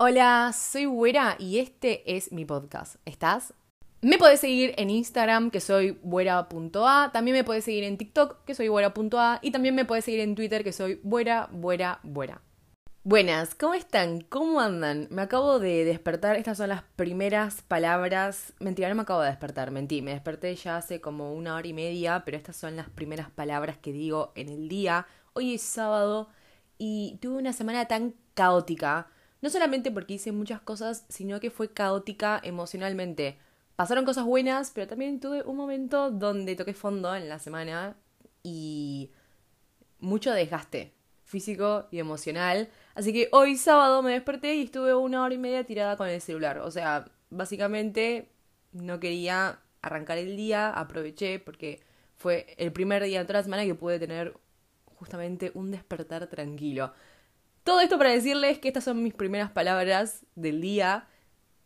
Hola, soy Güera y este es mi podcast. ¿Estás? Me podés seguir en Instagram, que soy buera.a. También me podés seguir en TikTok, que soy buera.a. Y también me podés seguir en Twitter, que soy buera, buera, buera. Buenas, ¿cómo están? ¿Cómo andan? Me acabo de despertar, estas son las primeras palabras. Mentira, no me acabo de despertar, mentí, me desperté ya hace como una hora y media, pero estas son las primeras palabras que digo en el día. Hoy es sábado y tuve una semana tan caótica, no solamente porque hice muchas cosas, sino que fue caótica emocionalmente. Pasaron cosas buenas, pero también tuve un momento donde toqué fondo en la semana y mucho desgaste físico y emocional. Así que hoy sábado me desperté y estuve una hora y media tirada con el celular. O sea, básicamente no quería arrancar el día, aproveché porque fue el primer día de toda la semana que pude tener justamente un despertar tranquilo. Todo esto para decirles que estas son mis primeras palabras del día.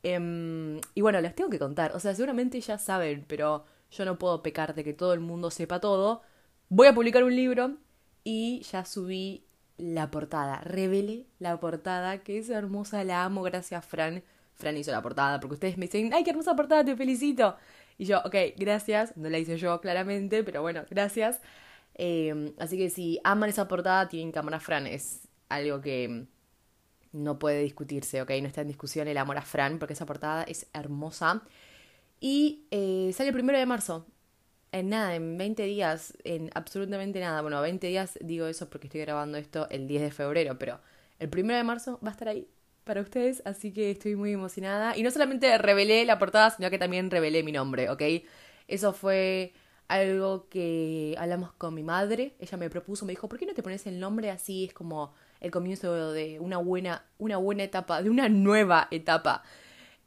Em, y bueno, las tengo que contar. O sea, seguramente ya saben, pero yo no puedo pecar de que todo el mundo sepa todo. Voy a publicar un libro y ya subí la portada. Revelé la portada, que es hermosa, la amo, gracias Fran. Fran hizo la portada porque ustedes me dicen, ay, qué hermosa portada, te felicito. Y yo, ok, gracias. No la hice yo claramente, pero bueno, gracias. Em, así que si aman esa portada, tienen que amar a Fran. Algo que no puede discutirse, ¿ok? No está en discusión el amor a Fran, porque esa portada es hermosa. Y eh, sale el primero de marzo. En nada, en 20 días, en absolutamente nada. Bueno, 20 días digo eso porque estoy grabando esto el 10 de febrero, pero el primero de marzo va a estar ahí para ustedes, así que estoy muy emocionada. Y no solamente revelé la portada, sino que también revelé mi nombre, ¿ok? Eso fue algo que hablamos con mi madre. Ella me propuso, me dijo, ¿por qué no te pones el nombre así? Es como el comienzo de una buena, una buena etapa, de una nueva etapa.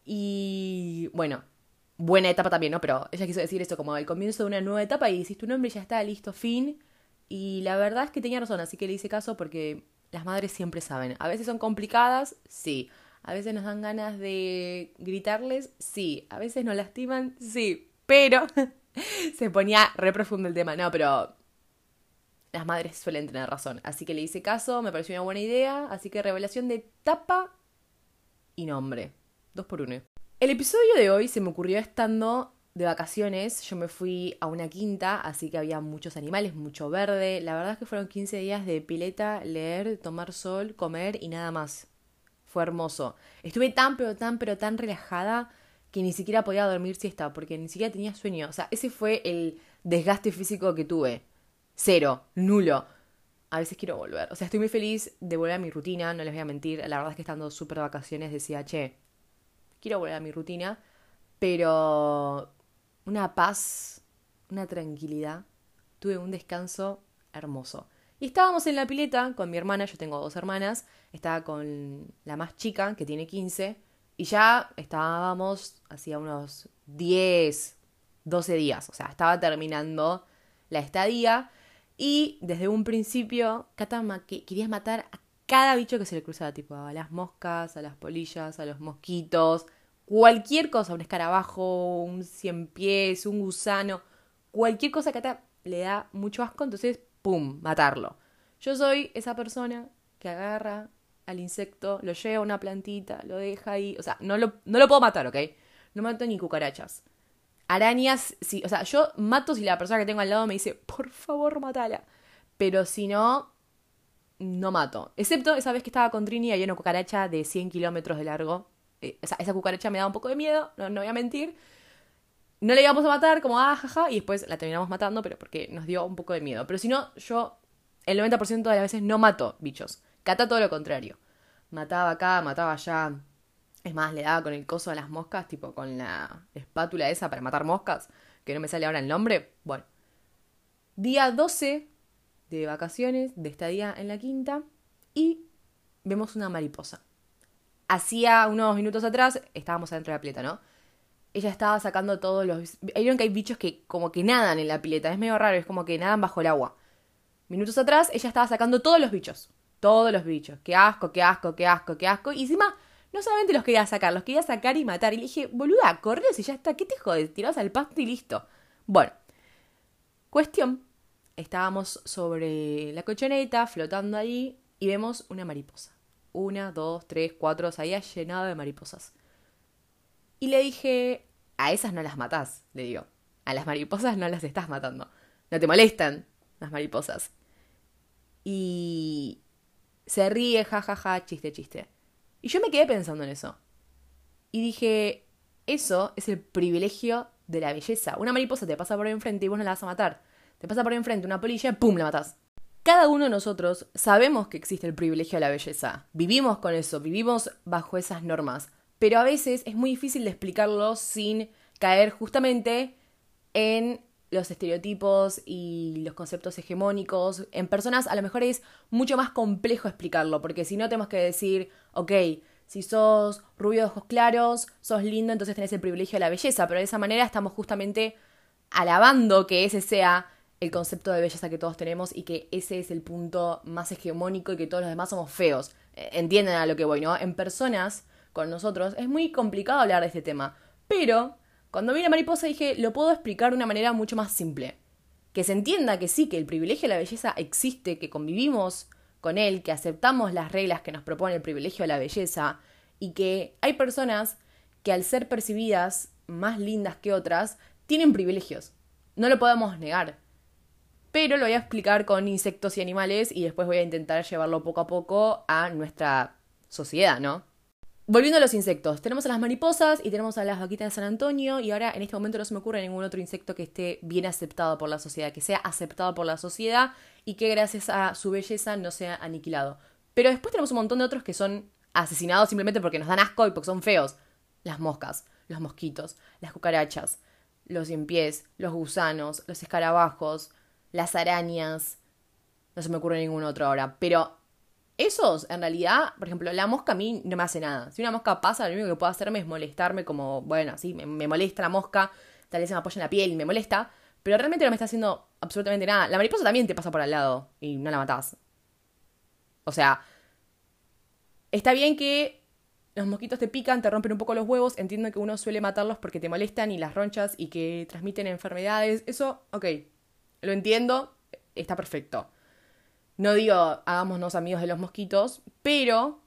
Y bueno, buena etapa también, ¿no? Pero ella quiso decir eso como el comienzo de una nueva etapa y si tu nombre ya está listo, fin. Y la verdad es que tenía razón, así que le hice caso porque las madres siempre saben. A veces son complicadas, sí. A veces nos dan ganas de gritarles, sí. A veces nos lastiman, sí. Pero se ponía re profundo el tema. No, pero las madres suelen tener razón. Así que le hice caso, me pareció una buena idea. Así que revelación de tapa y nombre. Dos por uno. El episodio de hoy se me ocurrió estando de vacaciones. Yo me fui a una quinta, así que había muchos animales, mucho verde. La verdad es que fueron 15 días de pileta, leer, tomar sol, comer y nada más. Fue hermoso. Estuve tan, pero tan, pero tan relajada que ni siquiera podía dormir siesta, porque ni siquiera tenía sueño. O sea, ese fue el desgaste físico que tuve. Cero, nulo. A veces quiero volver. O sea, estoy muy feliz de volver a mi rutina, no les voy a mentir. La verdad es que estando súper vacaciones decía, che, quiero volver a mi rutina. Pero una paz, una tranquilidad. Tuve un descanso hermoso. Y estábamos en la pileta con mi hermana, yo tengo dos hermanas, estaba con la más chica, que tiene 15, y ya estábamos hacía unos 10, 12 días, o sea, estaba terminando la estadía y desde un principio, que quería matar a cada bicho que se le cruzaba, tipo a las moscas, a las polillas, a los mosquitos, cualquier cosa, un escarabajo, un cien pies, un gusano, cualquier cosa que Kata le da mucho asco, entonces, ¡pum!, matarlo. Yo soy esa persona que agarra al insecto, lo lleva a una plantita, lo deja ahí, o sea, no lo, no lo puedo matar, ¿ok? No mato ni cucarachas. Arañas, sí, o sea, yo mato si la persona que tengo al lado me dice, por favor, matala. Pero si no, no mato. Excepto esa vez que estaba con Trini y había una cucaracha de 100 kilómetros de largo. Eh, esa, esa, cucaracha me da un poco de miedo, no, no voy a mentir. No la íbamos a matar, como ah, jaja, y después la terminamos matando, pero porque nos dio un poco de miedo. Pero si no, yo el 90% de las veces no mato bichos. Cata todo lo contrario. Mataba acá, mataba allá. Es más, le daba con el coso a las moscas, tipo con la espátula esa para matar moscas, que no me sale ahora el nombre. Bueno. Día 12 de vacaciones, de estadía en la quinta, y vemos una mariposa. Hacía unos minutos atrás, estábamos adentro de la pileta, ¿no? Ella estaba sacando todos los... Vieron que hay bichos que como que nadan en la pileta, es medio raro, es como que nadan bajo el agua. Minutos atrás, ella estaba sacando todos los bichos. Todos los bichos. Qué asco, qué asco, qué asco, qué asco. Y encima, no solamente los quería sacar, los quería sacar y matar. Y le dije, boluda, correos y ya está. ¿Qué te jodes? Tirás al pasto y listo. Bueno. Cuestión. Estábamos sobre la cochoneta, flotando ahí, y vemos una mariposa. una, dos, tres, cuatro, se había llenado de mariposas. Y le dije, a esas no las matás, le digo. A las mariposas no las estás matando. No te molestan las mariposas. Y se ríe, jajaja, ja, ja, chiste, chiste. Y yo me quedé pensando en eso. Y dije, eso es el privilegio de la belleza. Una mariposa te pasa por enfrente y vos no la vas a matar. Te pasa por enfrente una polilla y ¡pum! la matás. Cada uno de nosotros sabemos que existe el privilegio de la belleza. Vivimos con eso, vivimos bajo esas normas. Pero a veces es muy difícil de explicarlo sin caer justamente en los estereotipos y los conceptos hegemónicos. En personas a lo mejor es mucho más complejo explicarlo, porque si no tenemos que decir, ok, si sos rubio de ojos claros, sos lindo, entonces tenés el privilegio de la belleza, pero de esa manera estamos justamente alabando que ese sea el concepto de belleza que todos tenemos y que ese es el punto más hegemónico y que todos los demás somos feos. Eh, entienden a lo que voy, ¿no? En personas con nosotros es muy complicado hablar de este tema, pero cuando vi la mariposa dije, lo puedo explicar de una manera mucho más simple. Que se entienda que sí, que el privilegio de la belleza existe, que convivimos con él, que aceptamos las reglas que nos propone el privilegio de la belleza y que hay personas que al ser percibidas más lindas que otras, tienen privilegios. No lo podemos negar. Pero lo voy a explicar con insectos y animales y después voy a intentar llevarlo poco a poco a nuestra sociedad, ¿no? Volviendo a los insectos, tenemos a las mariposas y tenemos a las vaquitas de San Antonio y ahora en este momento no se me ocurre ningún otro insecto que esté bien aceptado por la sociedad, que sea aceptado por la sociedad y que gracias a su belleza no sea aniquilado. Pero después tenemos un montón de otros que son asesinados simplemente porque nos dan asco y porque son feos. Las moscas, los mosquitos, las cucarachas, los pies, los gusanos, los escarabajos, las arañas. No se me ocurre ningún otro ahora. Pero esos, en realidad, por ejemplo, la mosca a mí no me hace nada. Si una mosca pasa, lo único que puede hacerme es molestarme como, bueno, sí, me, molesta la mosca, tal vez se me apoya en la piel y me molesta, pero realmente no me está haciendo absolutamente nada. La mariposa también te pasa por al lado y no la matás. O sea, está bien que los mosquitos te pican, te rompen un poco los huevos, entiendo que uno suele matarlos porque te molestan y las ronchas y que transmiten enfermedades, eso, ok, lo entiendo, está perfecto. No digo hagámonos amigos de los mosquitos, pero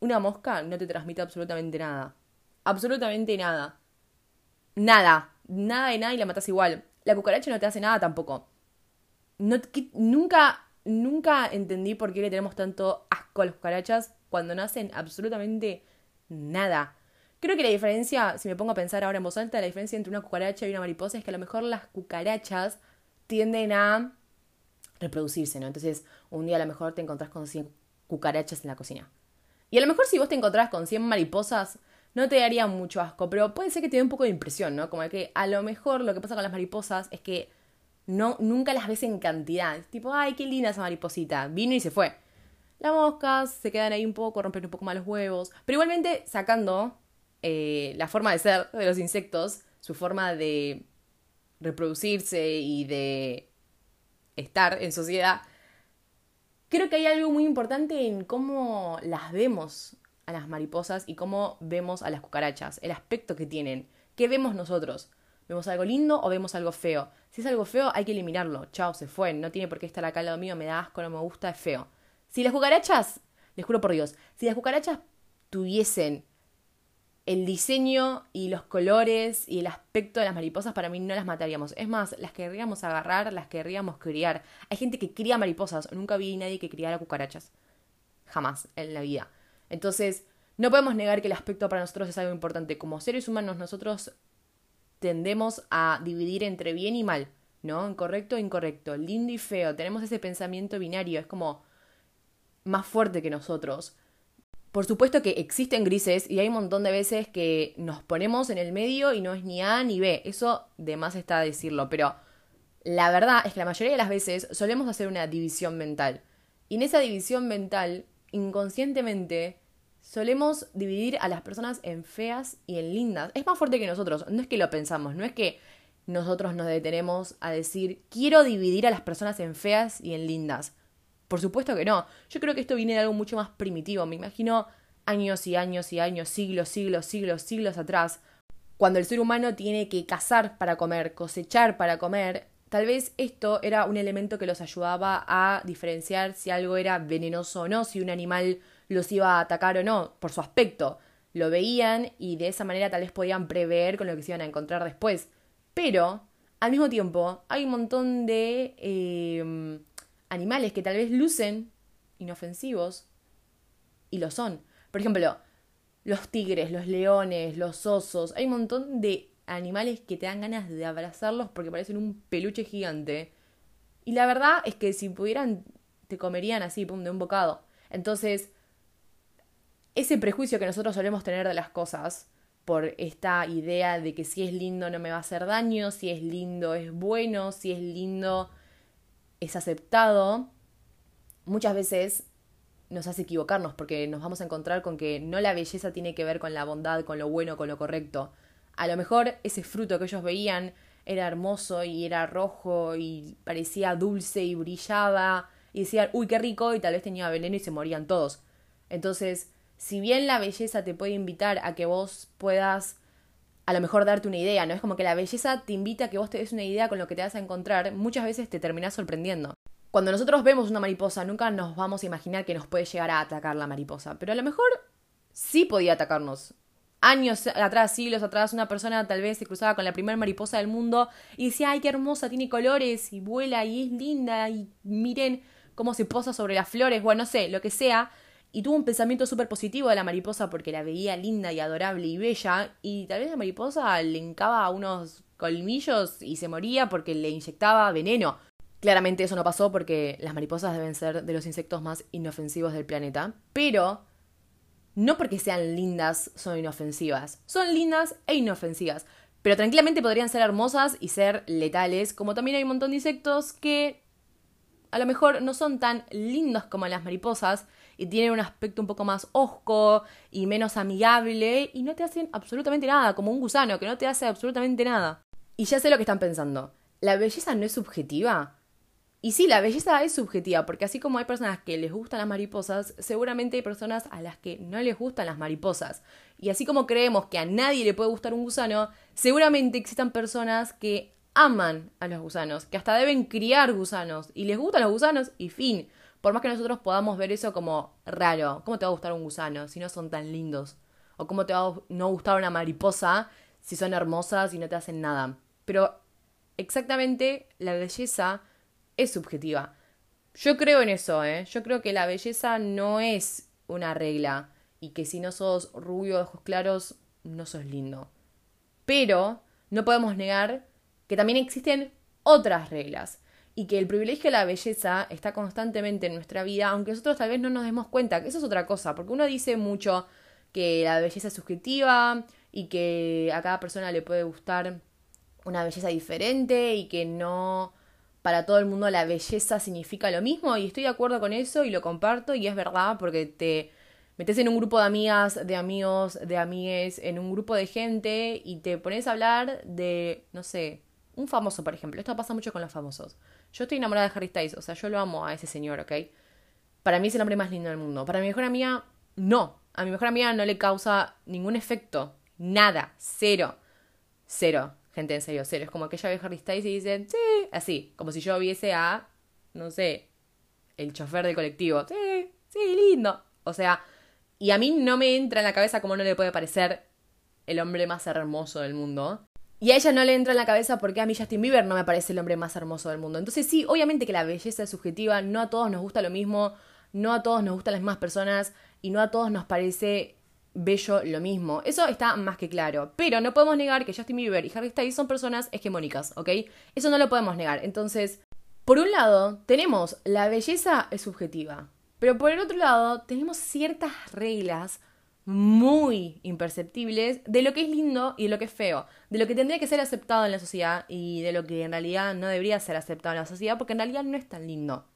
una mosca no te transmite absolutamente nada. Absolutamente nada. Nada. Nada de nada y la matas igual. La cucaracha no te hace nada tampoco. No, nunca, nunca entendí por qué le tenemos tanto asco a las cucarachas cuando no hacen absolutamente nada. Creo que la diferencia, si me pongo a pensar ahora en voz alta, la diferencia entre una cucaracha y una mariposa es que a lo mejor las cucarachas tienden a reproducirse, ¿no? Entonces, un día a lo mejor te encontrás con 100 cucarachas en la cocina. Y a lo mejor si vos te encontrás con 100 mariposas, no te daría mucho asco, pero puede ser que te dé un poco de impresión, ¿no? Como que a lo mejor lo que pasa con las mariposas es que no, nunca las ves en cantidad. tipo, ay, qué linda esa mariposita. Vino y se fue. Las moscas se quedan ahí un poco, rompen un poco más los huevos. Pero igualmente, sacando eh, la forma de ser de los insectos, su forma de reproducirse y de estar en sociedad, creo que hay algo muy importante en cómo las vemos a las mariposas y cómo vemos a las cucarachas, el aspecto que tienen. ¿Qué vemos nosotros? ¿Vemos algo lindo o vemos algo feo? Si es algo feo, hay que eliminarlo. Chao, se fue. No tiene por qué estar acá al lado mío, me da asco, no me gusta, es feo. Si las cucarachas, les juro por Dios, si las cucarachas tuviesen el diseño y los colores y el aspecto de las mariposas para mí no las mataríamos. Es más, las querríamos agarrar, las querríamos criar. Hay gente que cría mariposas. Nunca vi nadie que criara cucarachas. Jamás en la vida. Entonces, no podemos negar que el aspecto para nosotros es algo importante. Como seres humanos, nosotros tendemos a dividir entre bien y mal, ¿no? Correcto e incorrecto, lindo y feo. Tenemos ese pensamiento binario. Es como más fuerte que nosotros. Por supuesto que existen grises y hay un montón de veces que nos ponemos en el medio y no es ni A ni B. Eso de más está decirlo, pero la verdad es que la mayoría de las veces solemos hacer una división mental. Y en esa división mental, inconscientemente, solemos dividir a las personas en feas y en lindas. Es más fuerte que nosotros, no es que lo pensamos, no es que nosotros nos detenemos a decir quiero dividir a las personas en feas y en lindas. Por supuesto que no. Yo creo que esto viene de algo mucho más primitivo. Me imagino años y años y años, siglos, siglos, siglos, siglos atrás, cuando el ser humano tiene que cazar para comer, cosechar para comer, tal vez esto era un elemento que los ayudaba a diferenciar si algo era venenoso o no, si un animal los iba a atacar o no, por su aspecto. Lo veían y de esa manera tal vez podían prever con lo que se iban a encontrar después. Pero, al mismo tiempo, hay un montón de em, animales que tal vez lucen inofensivos y lo son. Por ejemplo, los tigres, los leones, los osos. Hay un montón de animales que te dan ganas de abrazarlos porque parecen un peluche gigante. Y la verdad es que si pudieran, te comerían así, pum, de un bocado. Entonces, ese prejuicio que nosotros solemos tener de las cosas, por esta idea de que si es lindo no me va a hacer daño, si es lindo es bueno, si es lindo es aceptado, muchas veces nos hace equivocarnos porque nos vamos a encontrar con que no la belleza tiene que ver con la bondad, con lo bueno, con lo correcto. A lo mejor ese fruto que ellos veían era hermoso y era rojo y parecía dulce y brillaba y decían, uy, qué rico y tal vez tenía veneno y se morían todos. Entonces, si bien la belleza te puede invitar a que vos puedas a lo mejor darte una idea, ¿no? Es como que la belleza te invita a que vos te des una idea con lo que te vas a encontrar, muchas veces te terminás sorprendiendo. Cuando nosotros vemos una mariposa, nunca nos vamos a imaginar que nos puede llegar a atacar la mariposa, pero a lo mejor sí podía atacarnos. Años atrás, siglos atrás, una persona tal vez se cruzaba con la primera mariposa del mundo y decía, ay, qué hermosa, tiene colores y vuela y es linda y miren cómo se posa sobre las flores, bueno, no sé, lo que sea. Y tuvo un pensamiento súper positivo de la mariposa porque la veía linda y adorable y bella y tal vez la mariposa le encaba unos colmillos y se moría porque le inyectaba veneno. Claramente eso no pasó porque las mariposas deben ser de los insectos más inofensivos del planeta, pero no porque sean lindas son inofensivas, son lindas e inofensivas, pero tranquilamente podrían ser hermosas y ser letales, como también hay un montón de insectos que a lo mejor no son tan lindos como las mariposas y tienen un aspecto un poco más osco y menos amigable y no te hacen absolutamente nada, como un gusano que no te hace absolutamente nada. Y ya sé lo que están pensando. ¿La belleza no es subjetiva? Y sí, la belleza es subjetiva, porque así como hay personas que les gustan las mariposas, seguramente hay personas a las que no les gustan las mariposas. Y así como creemos que a nadie le puede gustar un gusano, seguramente existan personas que aman a los gusanos, que hasta deben criar gusanos, y les gustan los gusanos, y fin. Por más que nosotros podamos ver eso como raro, ¿cómo te va a gustar un gusano si no son tan lindos? ¿O cómo te va a no gustar una mariposa si son hermosas y no te hacen nada? Pero exactamente la belleza es subjetiva. Yo creo en eso, ¿eh? Yo creo que la belleza no es una regla y que si no sos rubio, ojos claros, no sos lindo. Pero no podemos negar que también existen otras reglas y que el privilegio de la belleza está constantemente en nuestra vida, aunque nosotros tal vez no nos demos cuenta, que eso es otra cosa, porque uno dice mucho que la belleza es subjetiva y que a cada persona le puede gustar una belleza diferente y que no para todo el mundo la belleza significa lo mismo y estoy de acuerdo con eso y lo comparto y es verdad porque te metes en un grupo de amigas, de amigos, de amigues, en un grupo de gente y te pones a hablar de, no sé, un famoso, por ejemplo. Esto pasa mucho con los famosos. Yo estoy enamorada de Harry Styles, o sea, yo lo amo a ese señor, ¿ok? Para mí es el hombre más lindo del mundo. Para mi mejor amiga, no. A mi mejor amiga no le causa ningún efecto. Nada. Cero. Cero. Gente, en serio, cero. Es como que ella ve Harry Styles y dice, sí, así. Como si yo viese a, no sé, el chofer del colectivo. Sí, sí, lindo. O sea, y a mí no me entra en la cabeza cómo no le puede parecer el hombre más hermoso del mundo. Y a ella no le entra en la cabeza porque a mí Justin Bieber no me parece el hombre más hermoso del mundo. Entonces sí, obviamente que la belleza es subjetiva, no a todos nos gusta lo mismo, no a todos nos gustan las mismas personas y no a todos nos parece bello lo mismo. Eso está más que claro. Pero no podemos negar que Justin Bieber y Harry Styles son personas hegemónicas, ¿ok? Eso no lo podemos negar. Entonces, por un lado, tenemos la belleza es subjetiva. Pero por el otro lado, tenemos ciertas reglas muy imperceptibles de lo que es lindo y de lo que es feo, de lo que tendría que ser aceptado en la sociedad y de lo que en realidad no debería ser aceptado en la sociedad porque en realidad no es tan lindo.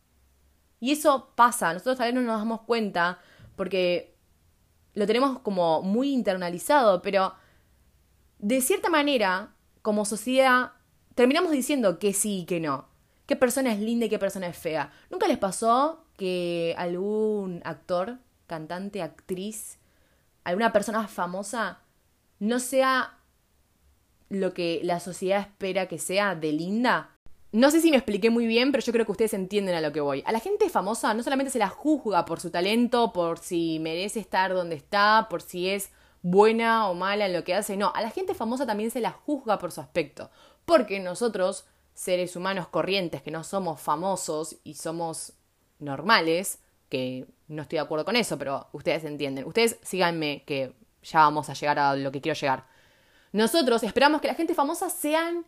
Y eso pasa, nosotros tal vez no nos damos cuenta porque lo tenemos como muy internalizado, pero de cierta manera, como sociedad, terminamos diciendo que sí y que no. ¿Qué persona es linda y qué persona es fea? ¿Nunca les pasó que algún actor, cantante, actriz, alguna persona famosa no sea lo que la sociedad espera que sea de linda? No sé si me expliqué muy bien, pero yo creo que ustedes entienden a lo que voy. A la gente famosa no solamente se la juzga por su talento, por si merece estar donde está, por si es buena o mala en lo que hace, no, a la gente famosa también se la juzga por su aspecto, porque nosotros, seres humanos corrientes que no somos famosos y somos normales, que no estoy de acuerdo con eso, pero ustedes entienden, ustedes síganme que ya vamos a llegar a lo que quiero llegar. Nosotros esperamos que la gente famosa sean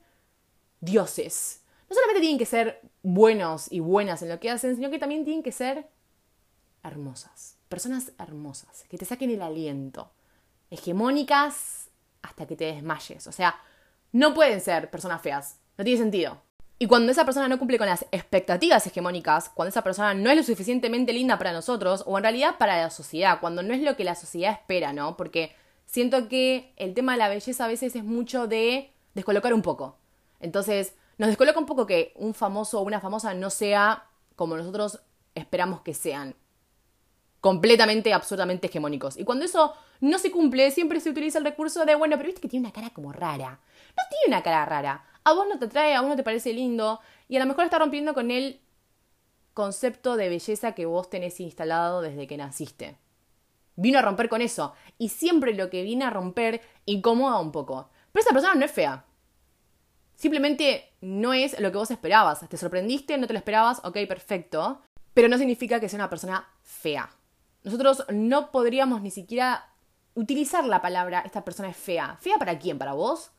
dioses. No solamente tienen que ser buenos y buenas en lo que hacen, sino que también tienen que ser hermosas. Personas hermosas, que te saquen el aliento. Hegemónicas hasta que te desmayes. O sea, no pueden ser personas feas. No tiene sentido. Y cuando esa persona no cumple con las expectativas hegemónicas, cuando esa persona no es lo suficientemente linda para nosotros, o en realidad para la sociedad, cuando no es lo que la sociedad espera, ¿no? Porque siento que el tema de la belleza a veces es mucho de descolocar un poco. Entonces, nos descoloca un poco que un famoso o una famosa no sea como nosotros esperamos que sean. Completamente, absurdamente hegemónicos. Y cuando eso no se cumple, siempre se utiliza el recurso de, bueno, pero viste que tiene una cara como rara. No tiene una cara rara. A vos no te atrae, a vos no te parece lindo. Y a lo mejor está rompiendo con el concepto de belleza que vos tenés instalado desde que naciste. Vino a romper con eso. Y siempre lo que viene a romper incomoda un poco. Pero esa persona no es fea. Simplemente no es lo que vos esperabas. Te sorprendiste, no te lo esperabas, ok, perfecto. Pero no significa que sea una persona fea. Nosotros no podríamos ni siquiera utilizar la palabra esta persona es fea. ¿Fea para quién? ¿Para vos?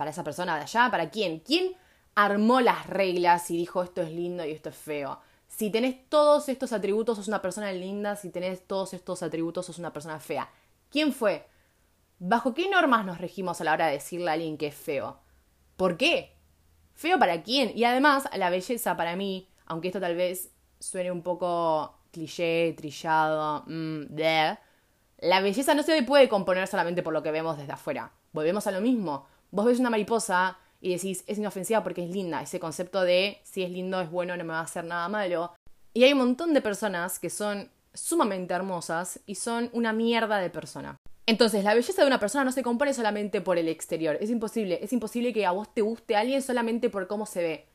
¿Para esa persona de allá? ¿Para quién? ¿Quién armó las reglas y dijo esto es lindo y esto es feo? Si tenés todos estos atributos, sos una persona linda. Si tenés todos estos atributos, sos una persona fea. ¿Quién fue? ¿Bajo qué normas nos regimos a la hora de decirle a alguien que es feo? ¿Por qué? ¿Feo para quién? Y además, la belleza para mí, aunque esto tal vez suene un poco cliché, trillado, mmm, la belleza no se puede componer solamente por lo que vemos desde afuera. Volvemos a lo mismo. Vos ves una mariposa y decís, es inofensiva porque es linda. Ese concepto de si es lindo, es bueno, no me va a hacer nada malo. Y hay un montón de personas que son sumamente hermosas y son una mierda de persona. Entonces, la belleza de una persona no se compone solamente por el exterior. Es imposible. Es imposible que a vos te guste alguien solamente por cómo se ve.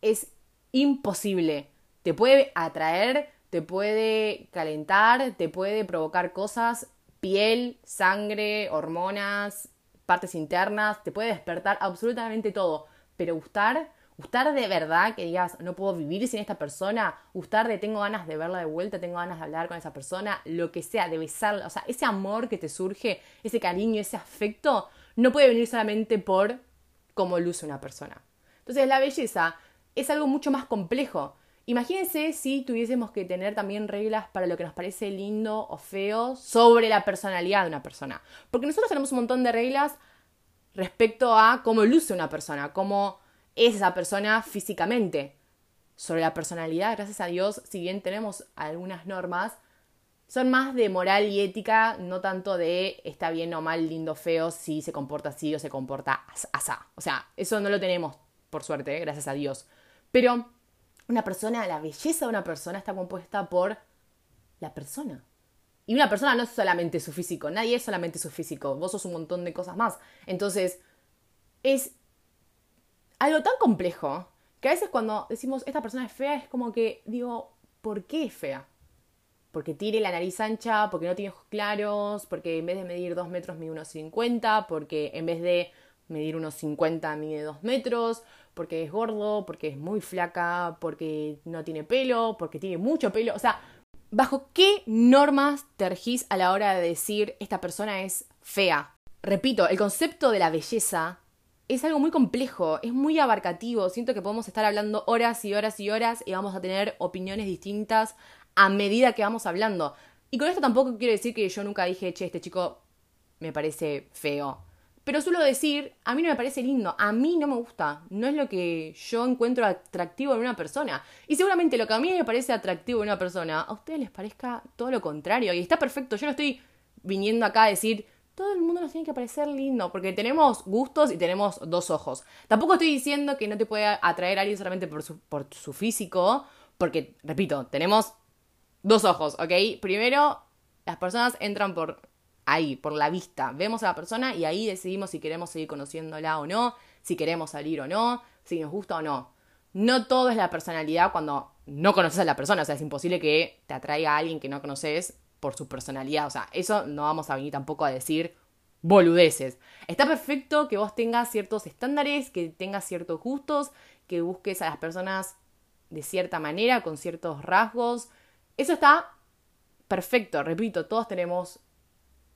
Es imposible. Te puede atraer, te puede calentar, te puede provocar cosas, piel, sangre, hormonas, partes internas, te puede despertar absolutamente todo, pero gustar, gustar de verdad, que digas, no puedo vivir sin esta persona, gustar de tengo ganas de verla de vuelta, tengo ganas de hablar con esa persona, lo que sea, de besarla, o sea, ese amor que te surge, ese cariño, ese afecto, no puede venir solamente por cómo luce una persona. Entonces la belleza es algo mucho más complejo. Imagínense si tuviésemos que tener también reglas para lo que nos parece lindo o feo sobre la personalidad de una persona. Porque nosotros tenemos un montón de reglas respecto a cómo luce una persona, cómo es esa persona físicamente. Sobre la personalidad, gracias a Dios, si bien tenemos algunas normas, son más de moral y ética, no tanto de está bien o mal, lindo, feo, si se comporta así o se comporta asá. O sea, eso no lo tenemos, por suerte, gracias a Dios. Pero una persona, la belleza de una persona está compuesta por la persona. Y una persona no es solamente su físico, nadie es solamente su físico, vos sos un montón de cosas más. Entonces, es algo tan complejo que a veces cuando decimos esta persona es fea es como que digo, ¿por qué es fea? Porque tiene la nariz ancha, porque no tiene ojos claros, porque en vez de medir 2 metros mide unos 50, porque en vez de medir unos 50 mide 2 metros, porque es gordo, porque es muy flaca, porque no tiene pelo, porque tiene mucho pelo. O sea, ¿bajo qué normas te regís a la hora de decir esta persona es fea? Repito, el concepto de la belleza es algo muy complejo, es muy abarcativo. Siento que podemos estar hablando horas y horas y horas y vamos a tener opiniones distintas a medida que vamos hablando. Y con esto tampoco quiero decir que yo nunca dije, che, este chico me parece feo. Pero suelo decir, a mí no me parece lindo, a mí no me gusta, no es lo que yo encuentro atractivo en una persona. Y seguramente lo que a mí me parece atractivo en una persona, a ustedes les parezca todo lo contrario. Y está perfecto, yo no estoy viniendo acá a decir, todo el mundo nos tiene que parecer lindo, porque tenemos gustos y tenemos dos ojos. Tampoco estoy diciendo que no te puede atraer a alguien solamente por su físico, porque, repito, tenemos dos ojos, ¿ok? Primero, las personas entran por ahí, por la vista. Vemos a la persona y ahí decidimos si queremos seguir conociéndola o no, si queremos salir o no, si nos gusta o no. no todo es la personalidad cuando no conoces a la persona. O sea, es imposible que te atraiga a alguien que no conoces por su personalidad. O sea, eso no vamos a venir tampoco a decir boludeces. Está perfecto que vos tengas ciertos estándares, que tengas ciertos gustos, que busques a las personas de cierta manera, con ciertos rasgos. Eso está perfecto, repito, todos tenemos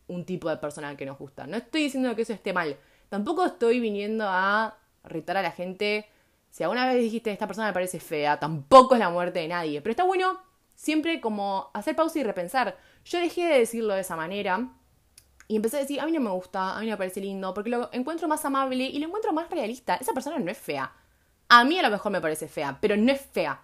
un tipo de persona que nos gusta. No estoy diciendo que eso esté mal. Tampoco estoy viniendo a retar a la gente. Si alguna vez dijiste esta persona me parece fea, tampoco es la muerte de nadie. Pero está bueno siempre como hacer pausa y repensar. Yo dejé de decirlo de esa manera y empecé a decir, a mí no me gusta, a mí no me parece lindo, porque lo encuentro más amable y lo encuentro más realista. Esa persona no es fea. A mí a lo mejor me parece fea, pero no es fea.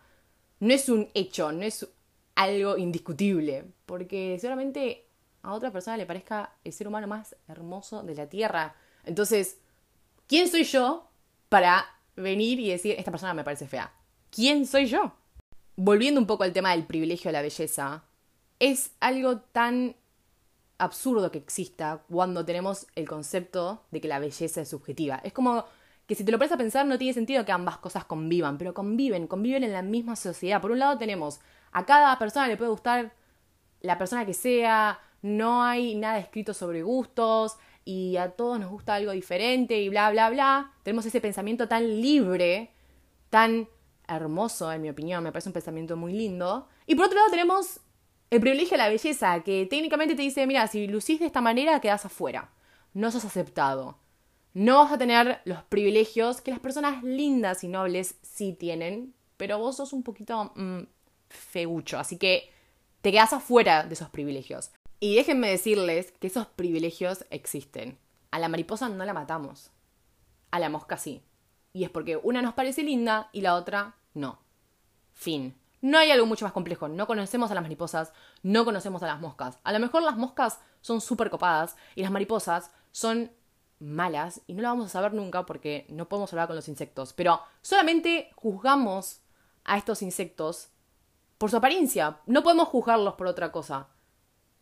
No es un hecho, no es algo indiscutible. Porque seguramente a otra persona le parezca el ser humano más hermoso de la Tierra. Entonces, ¿quién soy yo para venir y decir, esta persona me parece fea? ¿Quién soy yo? Volviendo un poco al tema del privilegio de la belleza, es algo tan absurdo que exista cuando tenemos el concepto de que la belleza es subjetiva. Es como que si te lo pones a pensar no tiene sentido que ambas cosas convivan, pero conviven, conviven en la misma sociedad. Por un lado tenemos a cada persona le puede gustar la persona que sea, no hay nada escrito sobre gustos y a todos nos gusta algo diferente y bla, bla, bla. Tenemos ese pensamiento tan libre, tan hermoso, en mi opinión, me parece un pensamiento muy lindo. Y por otro lado tenemos el privilegio de la belleza, que técnicamente te dice, mira, si lucís de esta manera, quedas afuera. No sos aceptado. No vas a tener los privilegios que las personas lindas y nobles sí tienen, pero vos sos un poquito mm, feucho, así que te quedas afuera de esos privilegios. Y déjenme decirles que esos privilegios existen. A la mariposa no la matamos. A la mosca sí. Y es porque una nos parece linda y la otra no. Fin. No hay algo mucho más complejo. No conocemos a las mariposas, no conocemos a las moscas. A lo mejor las moscas son súper copadas y las mariposas son malas y no lo vamos a saber nunca porque no podemos hablar con los insectos. Pero solamente juzgamos a estos insectos por su apariencia. No podemos juzgarlos por otra cosa.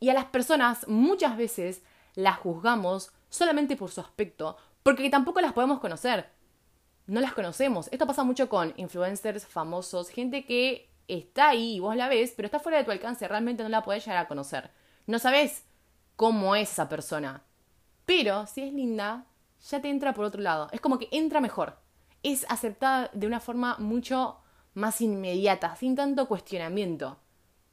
Y a las personas muchas veces las juzgamos solamente por su aspecto porque tampoco las podemos conocer. No las conocemos. Esto pasa mucho con influencers famosos, gente que está ahí y vos la ves, pero está fuera de tu alcance, realmente no la podés llegar a conocer. No sabés cómo es esa persona. Pero si es linda, ya te entra por otro lado. Es como que entra mejor. Es aceptada de una forma mucho más inmediata, sin tanto cuestionamiento.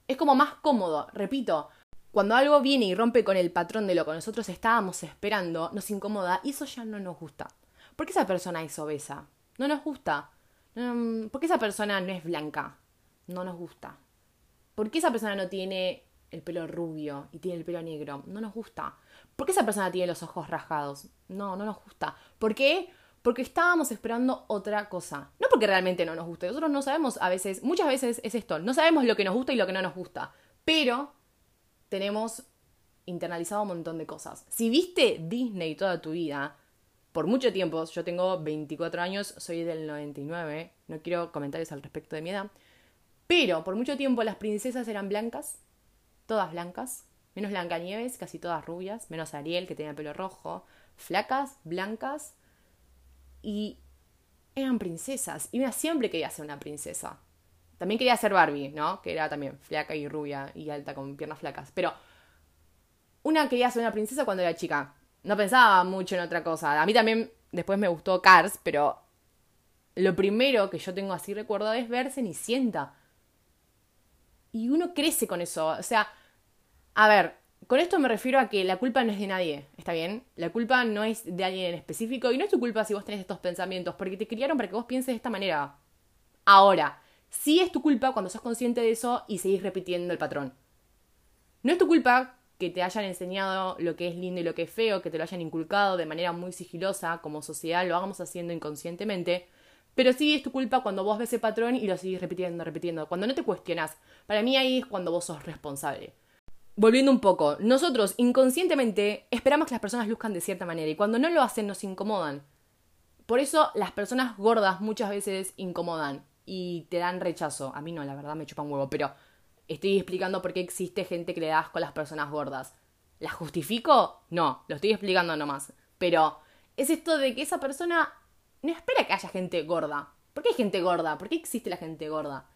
Es como más cómodo, repito. Cuando algo viene y rompe con el patrón de lo que nosotros estábamos esperando, nos incomoda y eso ya no nos gusta. ¿Por qué esa persona es obesa? No nos gusta. Mm, ¿Por qué esa persona no es blanca? no nos gusta. ¿Por qué esa persona no tiene el pelo rubio y tiene el pelo negro? No nos gusta. ¿Por qué esa persona tiene los ojos rasgados? No, no nos gusta. ¿Por qué? Porque estábamos esperando otra cosa. No porque realmente no nos guste. Nosotros no sabemos a veces, muchas veces es esto, no sabemos lo que nos gusta y lo que no nos gusta. Pero tenemos internalizado un montón de cosas. Si viste Disney toda tu vida, por mucho tiempo, yo tengo 24 años, soy del 99, no quiero comentarios al respecto de mi edad, pero por mucho tiempo las princesas eran blancas, todas blancas, menos Blancanieves, casi todas rubias, menos Ariel que tenía pelo rojo, flacas, blancas y eran princesas. Y una siempre quería ser una princesa. También quería ser Barbie, ¿no? Que era también flaca y rubia y alta con piernas flacas. Pero una quería ser una princesa cuando era chica. No pensaba mucho en otra cosa. A mí también después me gustó Cars, pero lo primero que yo tengo así recuerdo es ver Cenicienta y uno crece con eso. O sea, a ver, con esto me refiero a que la culpa no es de nadie, ¿está bien? La culpa no es de alguien en específico y no es tu culpa si vos tenés estos pensamientos, porque te criaron para que vos pienses de esta manera. Ahora, sí es tu culpa cuando sos consciente de eso y seguís repitiendo el patrón. No es tu culpa que te hayan enseñado lo que es lindo y lo que es feo, que te lo hayan inculcado de manera muy sigilosa, como sociedad lo hagamos haciendo inconscientemente, pero sí es tu culpa cuando vos ves ese patrón y lo seguís repitiendo, repitiendo. Cuando no te cuestionas. Para mí ahí es cuando vos sos responsable. Volviendo un poco, nosotros inconscientemente esperamos que las personas luzcan de cierta manera y cuando no lo hacen nos incomodan. Por eso las personas gordas muchas veces incomodan y te dan rechazo. A mí no, la verdad me chupa un huevo, pero estoy explicando por qué existe gente que le da asco a las personas gordas. ¿La justifico? No, lo estoy explicando nomás. Pero es esto de que esa persona no espera que haya gente gorda. ¿Por qué hay gente gorda? ¿Por qué existe la gente gorda?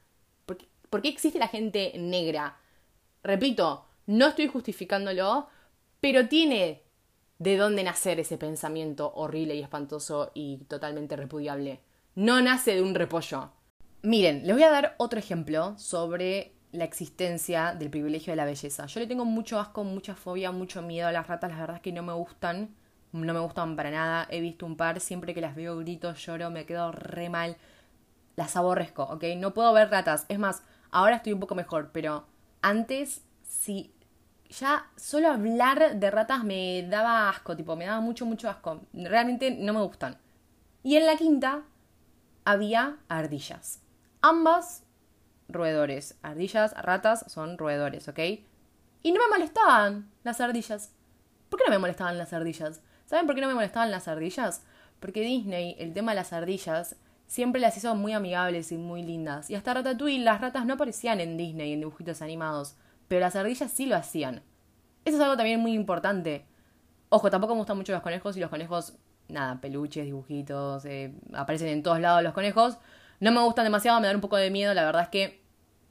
¿Por qué, por qué existe la gente negra? Repito, no estoy justificándolo, pero tiene de dónde nacer ese pensamiento horrible y espantoso y totalmente repudiable. No nace de un repollo. Miren, les voy a dar otro ejemplo sobre la existencia del privilegio de la belleza. Yo le tengo mucho asco, mucha fobia, mucho miedo a las ratas, la verdad es que no me gustan, no me gustan para nada. He visto un par, siempre que las veo grito, lloro, me quedo re mal. Las aborrezco, ¿ok? No puedo ver ratas. Es más, ahora estoy un poco mejor, pero antes sí ya solo hablar de ratas me daba asco, tipo, me daba mucho, mucho asco. Realmente no me gustan. Y en la quinta había ardillas. Ambas roedores. Ardillas, ratas son roedores, ¿ok? Y no me molestaban las ardillas. ¿Por qué no me molestaban las ardillas? ¿Saben por qué no me molestaban las ardillas? Porque Disney, el tema de las ardillas, siempre las hizo muy amigables y muy lindas. Y hasta Ratatouille, las ratas no aparecían en Disney, en dibujitos animados pero las ardillas sí lo hacían. Eso es algo también muy importante. Ojo, tampoco me gustan mucho los conejos y los conejos, nada, peluches, dibujitos, eh, aparecen en todos lados los conejos. No me gustan demasiado, me dan un poco de miedo, la verdad es que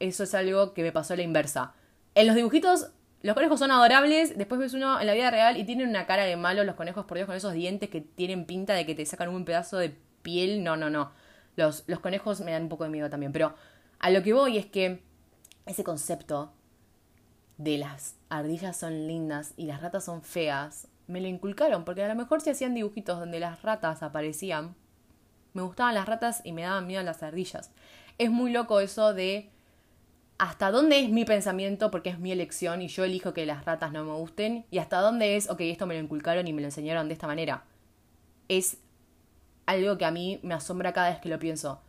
eso es algo que me pasó a la inversa. En los dibujitos, los conejos son adorables, después ves uno en la vida real y tienen una cara de malo los conejos, por Dios, con esos dientes que tienen pinta de que te sacan un pedazo de piel. No, no, no. Los, los conejos me dan un poco de miedo también, pero a lo que voy es que ese concepto de las ardillas son lindas y las ratas son feas, me lo inculcaron, porque a lo mejor se hacían dibujitos donde las ratas aparecían. Me gustaban las ratas y me daban miedo las ardillas. Es muy loco eso de hasta dónde es mi pensamiento porque es mi elección y yo elijo que las ratas no me gusten y hasta dónde es, ok, esto me lo inculcaron y me lo enseñaron de esta manera. Es algo que a mí me asombra cada vez que lo pienso.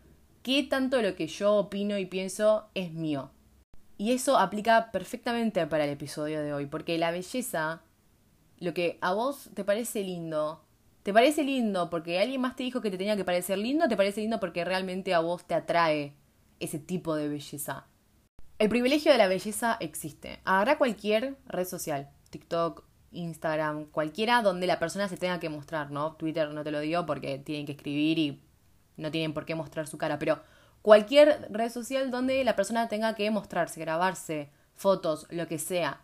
¿Qué tanto lo que yo opino y pienso es mío? Y eso aplica perfectamente para el episodio de hoy, porque la belleza, lo que a vos te parece lindo, te parece lindo porque alguien más te dijo que te tenía que parecer lindo, te parece lindo porque realmente a vos te atrae ese tipo de belleza. El privilegio de la belleza existe. Habrá cualquier red social, TikTok, Instagram, cualquiera donde la persona se tenga que mostrar, ¿no? Twitter no te lo digo porque tienen que escribir y no tienen por qué mostrar su cara, pero cualquier red social donde la persona tenga que mostrarse, grabarse, fotos, lo que sea.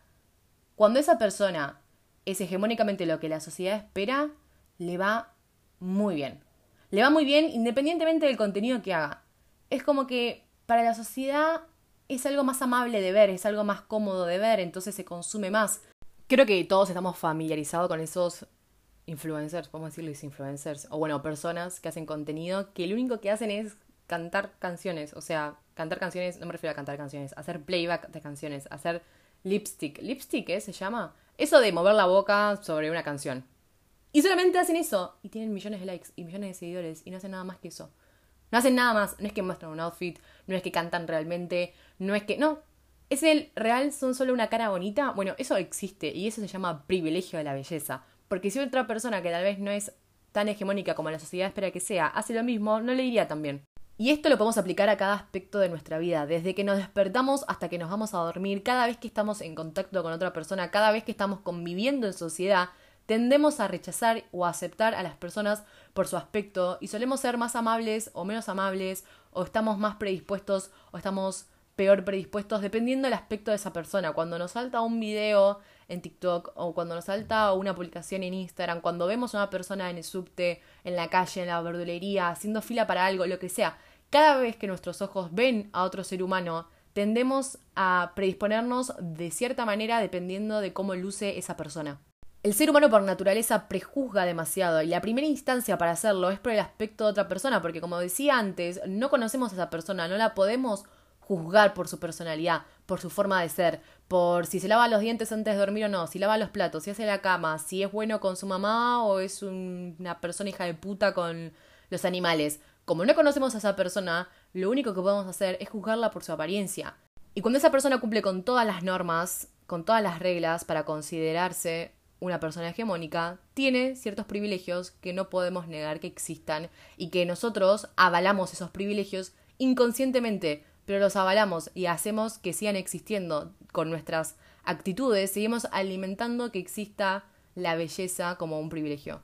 Cuando esa persona es hegemónicamente lo que la sociedad espera, le va muy bien. Le va muy bien independientemente del contenido que haga. Es como que para la sociedad es algo más amable de ver, es algo más cómodo de ver, entonces se consume más. Creo que todos estamos familiarizados con esos influencers, podemos decirles influencers, o bueno, personas que hacen contenido que lo único que hacen es cantar canciones, o sea, cantar canciones, no me refiero a cantar canciones, hacer playback de canciones, hacer lipstick. ¿Lipstick eh, se llama? Eso de mover la boca sobre una canción. Y solamente hacen eso y tienen millones de likes y millones de seguidores y no hacen nada más que eso. No hacen nada más, no es que muestran un outfit, no es que cantan realmente, no es que... No, es el real, son solo una cara bonita. Bueno, eso existe y eso se llama privilegio de la belleza. Porque si otra persona que tal vez no es tan hegemónica como la sociedad espera que sea, hace lo mismo, no le iría tan bien. Y esto lo podemos aplicar a cada aspecto de nuestra vida, desde que nos despertamos hasta que nos vamos a dormir, cada vez que estamos en contacto con otra persona, cada vez que estamos conviviendo en sociedad, tendemos a rechazar o a aceptar a las personas por su aspecto y solemos ser más amables o menos amables, o estamos más predispuestos o estamos peor predispuestos, dependiendo del aspecto de esa persona. Cuando nos salta un video en TikTok o cuando nos salta una publicación en Instagram, cuando vemos a una persona en el subte, en la calle, en la verdulería, haciendo fila para algo, lo que sea, cada vez que nuestros ojos ven a otro ser humano, tendemos a predisponernos de cierta manera dependiendo de cómo luce esa persona. El ser humano por naturaleza prejuzga demasiado y la primera instancia para hacerlo es por el aspecto de otra persona, porque como decía antes, no conocemos a esa persona, no la podemos juzgar por su personalidad, por su forma de ser, por si se lava los dientes antes de dormir o no, si lava los platos, si hace la cama, si es bueno con su mamá o es una persona hija de puta con los animales. Como no conocemos a esa persona, lo único que podemos hacer es juzgarla por su apariencia. Y cuando esa persona cumple con todas las normas, con todas las reglas para considerarse una persona hegemónica, tiene ciertos privilegios que no podemos negar que existan y que nosotros avalamos esos privilegios inconscientemente, pero los avalamos y hacemos que sigan existiendo con nuestras actitudes, seguimos alimentando que exista la belleza como un privilegio.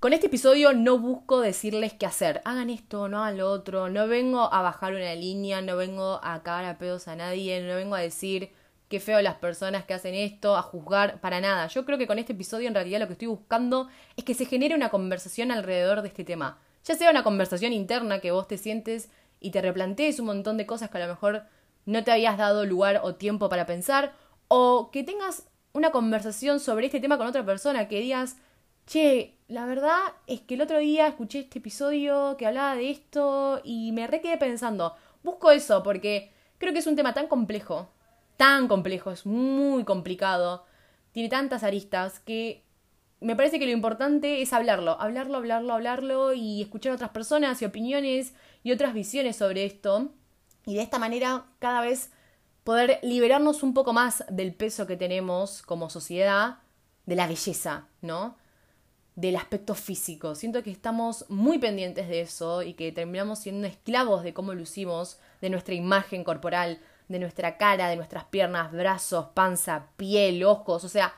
Con este episodio no busco decirles qué hacer. Hagan esto, no hagan lo otro. No vengo a bajar una línea, no vengo a cagar a pedos a nadie, no vengo a decir qué feo las personas que hacen esto, a juzgar, para nada. Yo creo que con este episodio en realidad lo que estoy buscando es que se genere una conversación alrededor de este tema. Ya sea una conversación interna que vos te sientes y te replantees un montón de cosas que a lo mejor no te habías dado lugar o tiempo para pensar, o que tengas una conversación sobre este tema con otra persona, que digas, che, la verdad es que el otro día escuché este episodio que hablaba de esto y me re quedé pensando, busco eso porque creo que es un tema tan complejo, tan complejo, es muy complicado, tiene tantas aristas que me parece que lo importante es hablarlo, hablarlo, hablarlo, hablarlo y escuchar a otras personas y opiniones y otras visiones sobre esto y de esta manera cada vez poder liberarnos un poco más del peso que tenemos como sociedad, de la belleza, ¿no? Del aspecto físico. Siento que estamos muy pendientes de eso y que terminamos siendo esclavos de cómo lucimos, de nuestra imagen corporal, de nuestra cara, de nuestras piernas, brazos, panza, piel, ojos, o sea,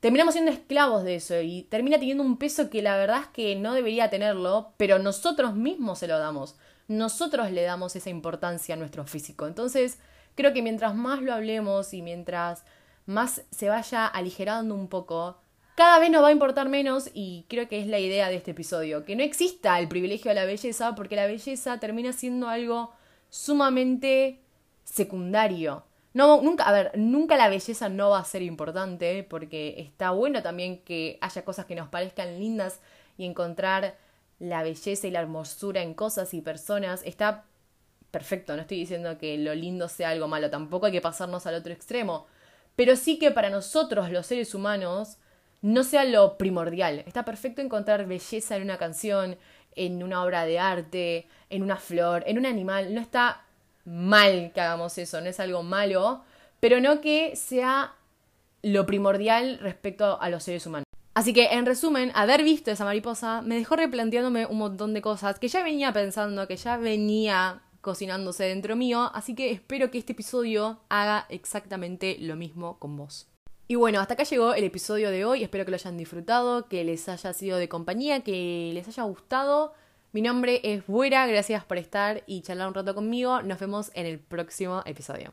terminamos siendo esclavos de eso y termina teniendo un peso que la verdad es que no debería tenerlo, pero nosotros mismos se lo damos nosotros le damos esa importancia a nuestro físico. Entonces, creo que mientras más lo hablemos y mientras más se vaya aligerando un poco, cada vez nos va a importar menos y creo que es la idea de este episodio, que no exista el privilegio de la belleza porque la belleza termina siendo algo sumamente secundario. No, nunca, a ver, nunca la belleza no va a ser importante porque está bueno también que haya cosas que nos parezcan lindas y encontrar la belleza y la hermosura en cosas y personas está perfecto. No estoy diciendo que lo lindo sea algo malo, tampoco hay que pasarnos al otro extremo. Pero sí que para nosotros, los seres humanos, no sea lo primordial. Está perfecto encontrar belleza en una canción, en una obra de arte, en una flor, en un animal. No está mal que hagamos eso, no es algo malo, pero no que sea lo primordial respecto a los seres humanos. Así que, en resumen, haber visto esa mariposa me dejó replanteándome un montón de cosas que ya venía pensando, que ya venía cocinándose dentro mío, así que espero que este episodio haga exactamente lo mismo con vos. Y bueno, hasta acá llegó el episodio de hoy, espero que lo hayan disfrutado, que les haya sido de compañía, que les haya gustado. Mi nombre es Buera, gracias por estar y charlar un rato conmigo, nos vemos en el próximo episodio.